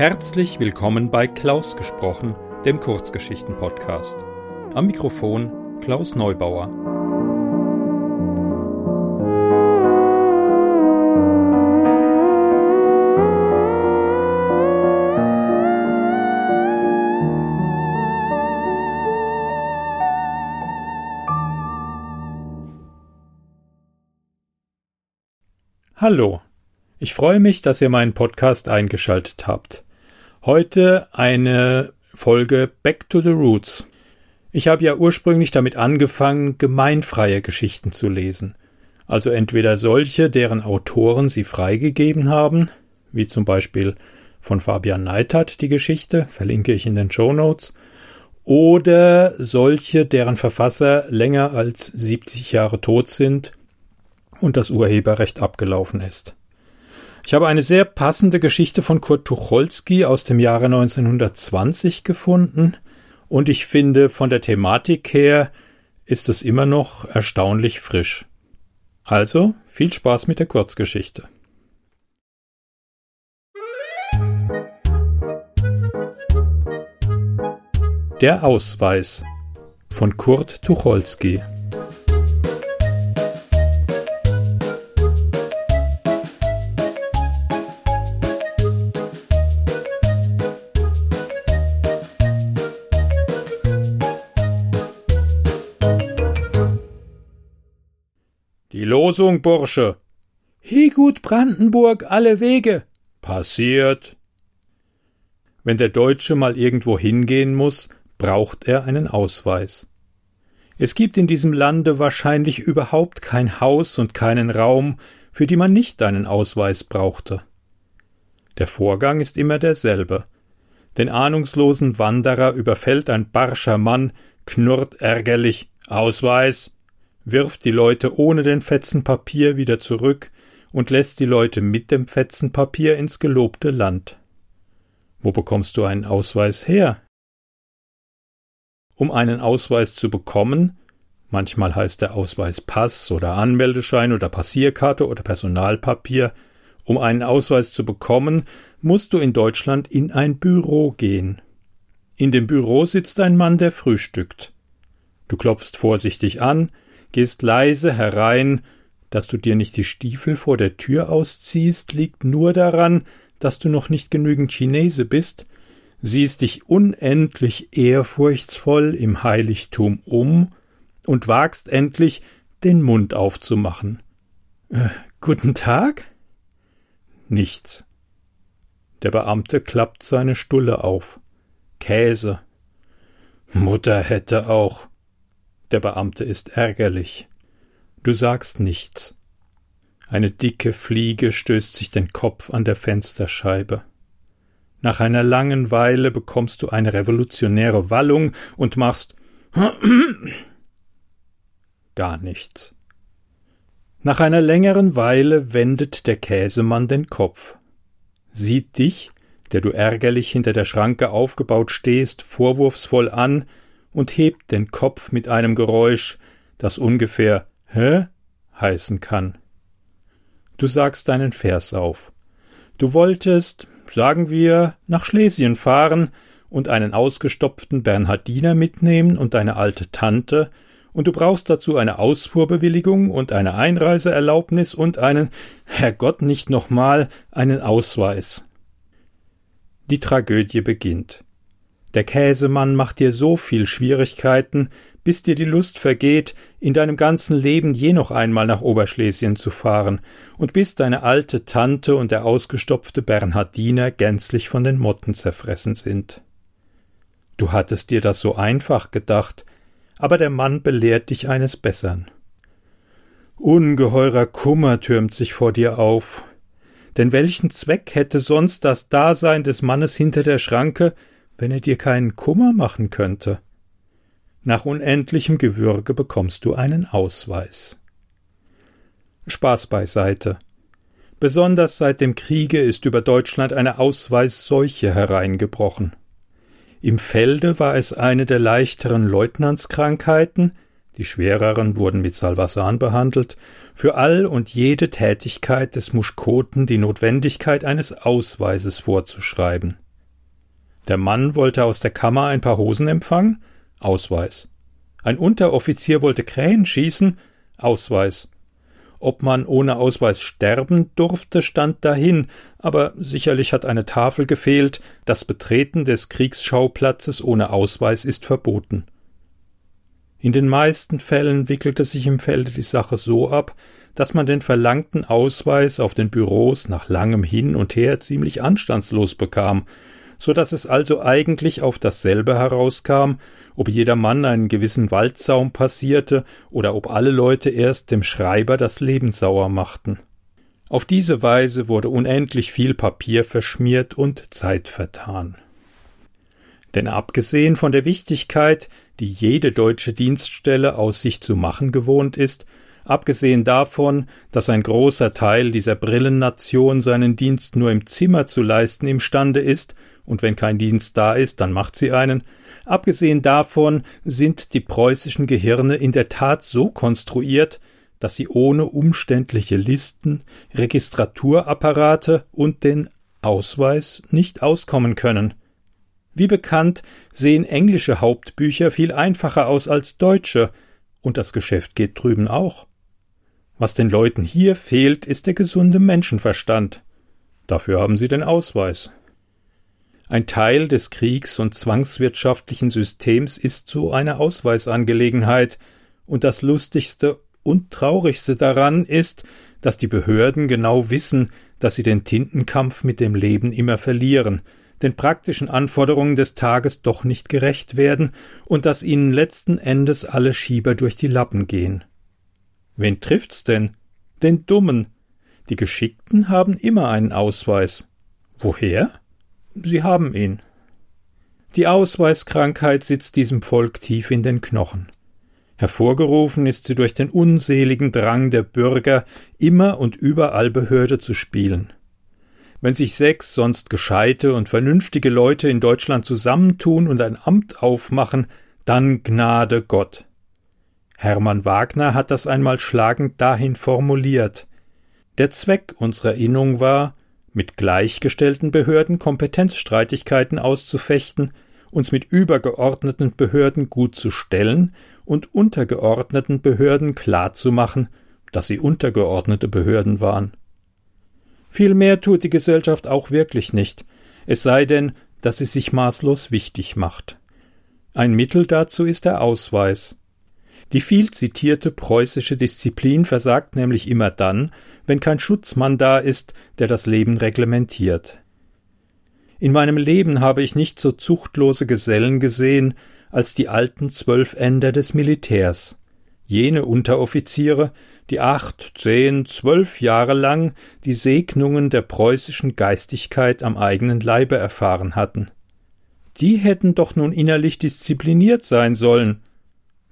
Herzlich willkommen bei Klaus gesprochen, dem Kurzgeschichten-Podcast. Am Mikrofon Klaus Neubauer. Hallo, ich freue mich, dass ihr meinen Podcast eingeschaltet habt. Heute eine Folge Back to the Roots. Ich habe ja ursprünglich damit angefangen, gemeinfreie Geschichten zu lesen. Also entweder solche, deren Autoren sie freigegeben haben, wie zum Beispiel von Fabian Neithardt die Geschichte, verlinke ich in den Show Notes, oder solche, deren Verfasser länger als 70 Jahre tot sind und das Urheberrecht abgelaufen ist. Ich habe eine sehr passende Geschichte von Kurt Tucholsky aus dem Jahre 1920 gefunden und ich finde, von der Thematik her ist es immer noch erstaunlich frisch. Also viel Spaß mit der Kurzgeschichte. Der Ausweis von Kurt Tucholsky Die Losung, Bursche. Higut Brandenburg alle Wege. Passiert. Wenn der Deutsche mal irgendwo hingehen muss, braucht er einen Ausweis. Es gibt in diesem Lande wahrscheinlich überhaupt kein Haus und keinen Raum, für die man nicht einen Ausweis brauchte. Der Vorgang ist immer derselbe. Den ahnungslosen Wanderer überfällt ein barscher Mann, knurrt ärgerlich Ausweis, wirft die Leute ohne den Fetzen Papier wieder zurück und lässt die Leute mit dem Fetzen Papier ins gelobte Land. Wo bekommst du einen Ausweis her? Um einen Ausweis zu bekommen, manchmal heißt der Ausweis Pass oder Anmeldeschein oder Passierkarte oder Personalpapier, um einen Ausweis zu bekommen, musst du in Deutschland in ein Büro gehen. In dem Büro sitzt ein Mann, der frühstückt. Du klopfst vorsichtig an, gehst leise herein, dass du dir nicht die Stiefel vor der Tür ausziehst, liegt nur daran, dass du noch nicht genügend Chinese bist, siehst dich unendlich ehrfurchtsvoll im Heiligtum um und wagst endlich, den Mund aufzumachen. Äh, guten Tag? Nichts. Der Beamte klappt seine Stulle auf. Käse. Mutter hätte auch. Der Beamte ist ärgerlich. Du sagst nichts. Eine dicke Fliege stößt sich den Kopf an der Fensterscheibe. Nach einer langen Weile bekommst du eine revolutionäre Wallung und machst gar nichts. Nach einer längeren Weile wendet der Käsemann den Kopf, sieht dich, der du ärgerlich hinter der Schranke aufgebaut stehst, vorwurfsvoll an und hebt den Kopf mit einem Geräusch, das ungefähr Hä heißen kann. Du sagst deinen Vers auf. Du wolltest, sagen wir, nach Schlesien fahren und einen ausgestopften Bernhardiner mitnehmen und deine alte Tante, und du brauchst dazu eine Ausfuhrbewilligung und eine Einreiseerlaubnis und einen, Herrgott nicht nochmal, einen Ausweis. Die Tragödie beginnt. Der Käsemann macht dir so viel Schwierigkeiten, bis dir die Lust vergeht, in deinem ganzen Leben je noch einmal nach Oberschlesien zu fahren, und bis deine alte Tante und der ausgestopfte Bernhardiner gänzlich von den Motten zerfressen sind. Du hattest dir das so einfach gedacht, aber der Mann belehrt dich eines Bessern. Ungeheurer Kummer türmt sich vor dir auf. Denn welchen Zweck hätte sonst das Dasein des Mannes hinter der Schranke, wenn er dir keinen Kummer machen könnte. Nach unendlichem Gewürge bekommst du einen Ausweis. Spaß beiseite. Besonders seit dem Kriege ist über Deutschland eine Ausweisseuche hereingebrochen. Im Felde war es eine der leichteren Leutnantskrankheiten, die schwereren wurden mit Salvasan behandelt, für all und jede Tätigkeit des Muschkoten die Notwendigkeit eines Ausweises vorzuschreiben. Der Mann wollte aus der Kammer ein paar Hosen empfangen? Ausweis. Ein Unteroffizier wollte Krähen schießen? Ausweis. Ob man ohne Ausweis sterben durfte, stand dahin, aber sicherlich hat eine Tafel gefehlt, das Betreten des Kriegsschauplatzes ohne Ausweis ist verboten. In den meisten Fällen wickelte sich im Felde die Sache so ab, dass man den verlangten Ausweis auf den Büros nach langem Hin und Her ziemlich anstandslos bekam, so dass es also eigentlich auf dasselbe herauskam, ob jeder Mann einen gewissen Waldsaum passierte oder ob alle Leute erst dem Schreiber das Leben sauer machten. Auf diese Weise wurde unendlich viel Papier verschmiert und Zeit vertan. Denn abgesehen von der Wichtigkeit, die jede deutsche Dienststelle aus sich zu machen gewohnt ist, abgesehen davon, dass ein großer Teil dieser Brillennation seinen Dienst nur im Zimmer zu leisten imstande ist, und wenn kein Dienst da ist, dann macht sie einen, Abgesehen davon sind die preußischen Gehirne in der Tat so konstruiert, dass sie ohne umständliche Listen, Registraturapparate und den Ausweis nicht auskommen können. Wie bekannt sehen englische Hauptbücher viel einfacher aus als deutsche, und das Geschäft geht drüben auch. Was den Leuten hier fehlt, ist der gesunde Menschenverstand. Dafür haben sie den Ausweis. Ein Teil des Kriegs- und zwangswirtschaftlichen Systems ist so eine Ausweisangelegenheit, und das Lustigste und Traurigste daran ist, dass die Behörden genau wissen, dass sie den Tintenkampf mit dem Leben immer verlieren, den praktischen Anforderungen des Tages doch nicht gerecht werden und dass ihnen letzten Endes alle Schieber durch die Lappen gehen. Wen trifft's denn? Den Dummen. Die Geschickten haben immer einen Ausweis. Woher? Sie haben ihn. Die Ausweiskrankheit sitzt diesem Volk tief in den Knochen. Hervorgerufen ist sie durch den unseligen Drang der Bürger, immer und überall Behörde zu spielen. Wenn sich sechs sonst gescheite und vernünftige Leute in Deutschland zusammentun und ein Amt aufmachen, dann Gnade Gott. Hermann Wagner hat das einmal schlagend dahin formuliert. Der Zweck unserer Innung war, mit gleichgestellten Behörden Kompetenzstreitigkeiten auszufechten, uns mit übergeordneten Behörden gut zu stellen und untergeordneten Behörden klarzumachen, dass sie untergeordnete Behörden waren. Viel mehr tut die Gesellschaft auch wirklich nicht, es sei denn, dass sie sich maßlos wichtig macht. Ein Mittel dazu ist der Ausweis. Die viel zitierte preußische Disziplin versagt nämlich immer dann, wenn kein Schutzmann da ist, der das Leben reglementiert. In meinem Leben habe ich nicht so zuchtlose Gesellen gesehen als die alten Zwölfender des Militärs, jene Unteroffiziere, die acht, zehn, zwölf Jahre lang die Segnungen der preußischen Geistigkeit am eigenen Leibe erfahren hatten. Die hätten doch nun innerlich diszipliniert sein sollen.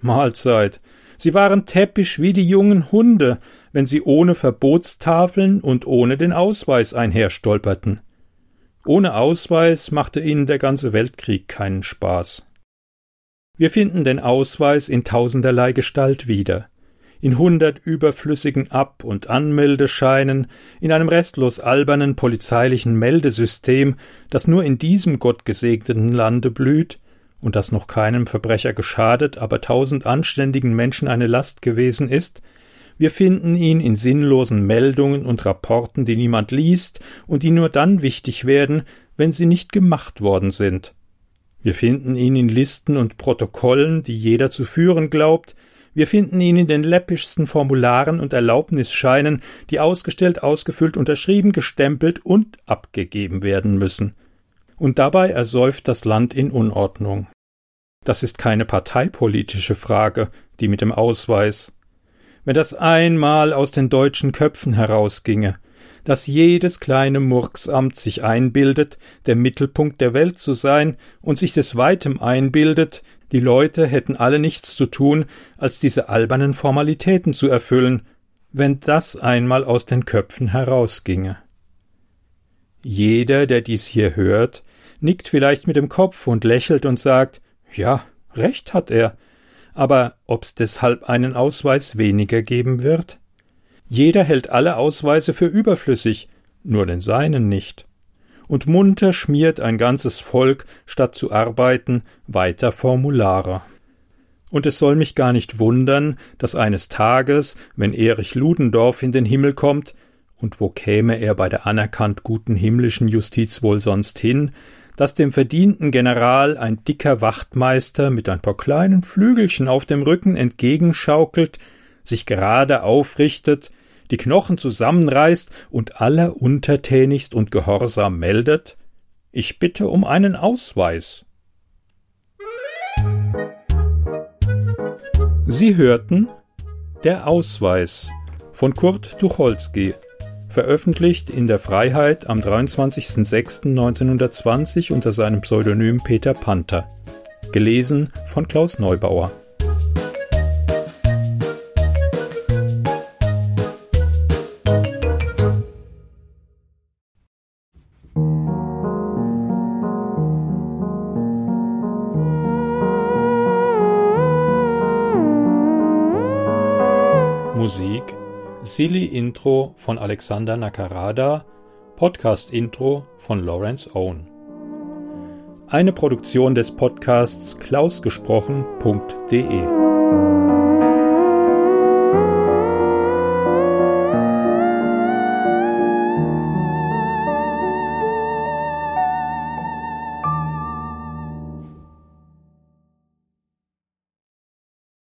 Mahlzeit. Sie waren täppisch wie die jungen Hunde, wenn sie ohne Verbotstafeln und ohne den Ausweis einherstolperten. Ohne Ausweis machte ihnen der ganze Weltkrieg keinen Spaß. Wir finden den Ausweis in tausenderlei Gestalt wieder. In hundert überflüssigen Ab- und Anmeldescheinen, in einem restlos albernen polizeilichen Meldesystem, das nur in diesem gottgesegneten Lande blüht und das noch keinem Verbrecher geschadet, aber tausend anständigen Menschen eine Last gewesen ist, wir finden ihn in sinnlosen Meldungen und Rapporten, die niemand liest und die nur dann wichtig werden, wenn sie nicht gemacht worden sind. Wir finden ihn in Listen und Protokollen, die jeder zu führen glaubt, wir finden ihn in den läppischsten Formularen und Erlaubnisscheinen, die ausgestellt, ausgefüllt, unterschrieben, gestempelt und abgegeben werden müssen. Und dabei ersäuft das Land in Unordnung. Das ist keine parteipolitische Frage, die mit dem Ausweis, wenn das einmal aus den deutschen Köpfen herausginge, dass jedes kleine Murksamt sich einbildet, der Mittelpunkt der Welt zu sein und sich des Weitem einbildet, die Leute hätten alle nichts zu tun, als diese albernen Formalitäten zu erfüllen, wenn das einmal aus den Köpfen herausginge. Jeder, der dies hier hört, nickt vielleicht mit dem Kopf und lächelt und sagt, ja, recht hat er, aber ob's deshalb einen Ausweis weniger geben wird? Jeder hält alle Ausweise für überflüssig, nur den seinen nicht. und munter schmiert ein ganzes Volk, statt zu arbeiten, weiter Formulare. Und es soll mich gar nicht wundern, dass eines Tages, wenn Erich Ludendorff in den Himmel kommt, und wo käme er bei der anerkannt guten himmlischen Justiz wohl sonst hin, dass dem verdienten General ein dicker Wachtmeister mit ein paar kleinen Flügelchen auf dem Rücken entgegenschaukelt, sich gerade aufrichtet, die Knochen zusammenreißt und aller untertänigst und gehorsam meldet Ich bitte um einen Ausweis. Sie hörten Der Ausweis von Kurt Tucholsky veröffentlicht in der Freiheit am 23.06.1920 unter seinem Pseudonym Peter Panther. Gelesen von Klaus Neubauer. Silly Intro von Alexander Nakarada, Podcast Intro von Lawrence Owen. Eine Produktion des Podcasts klausgesprochen.de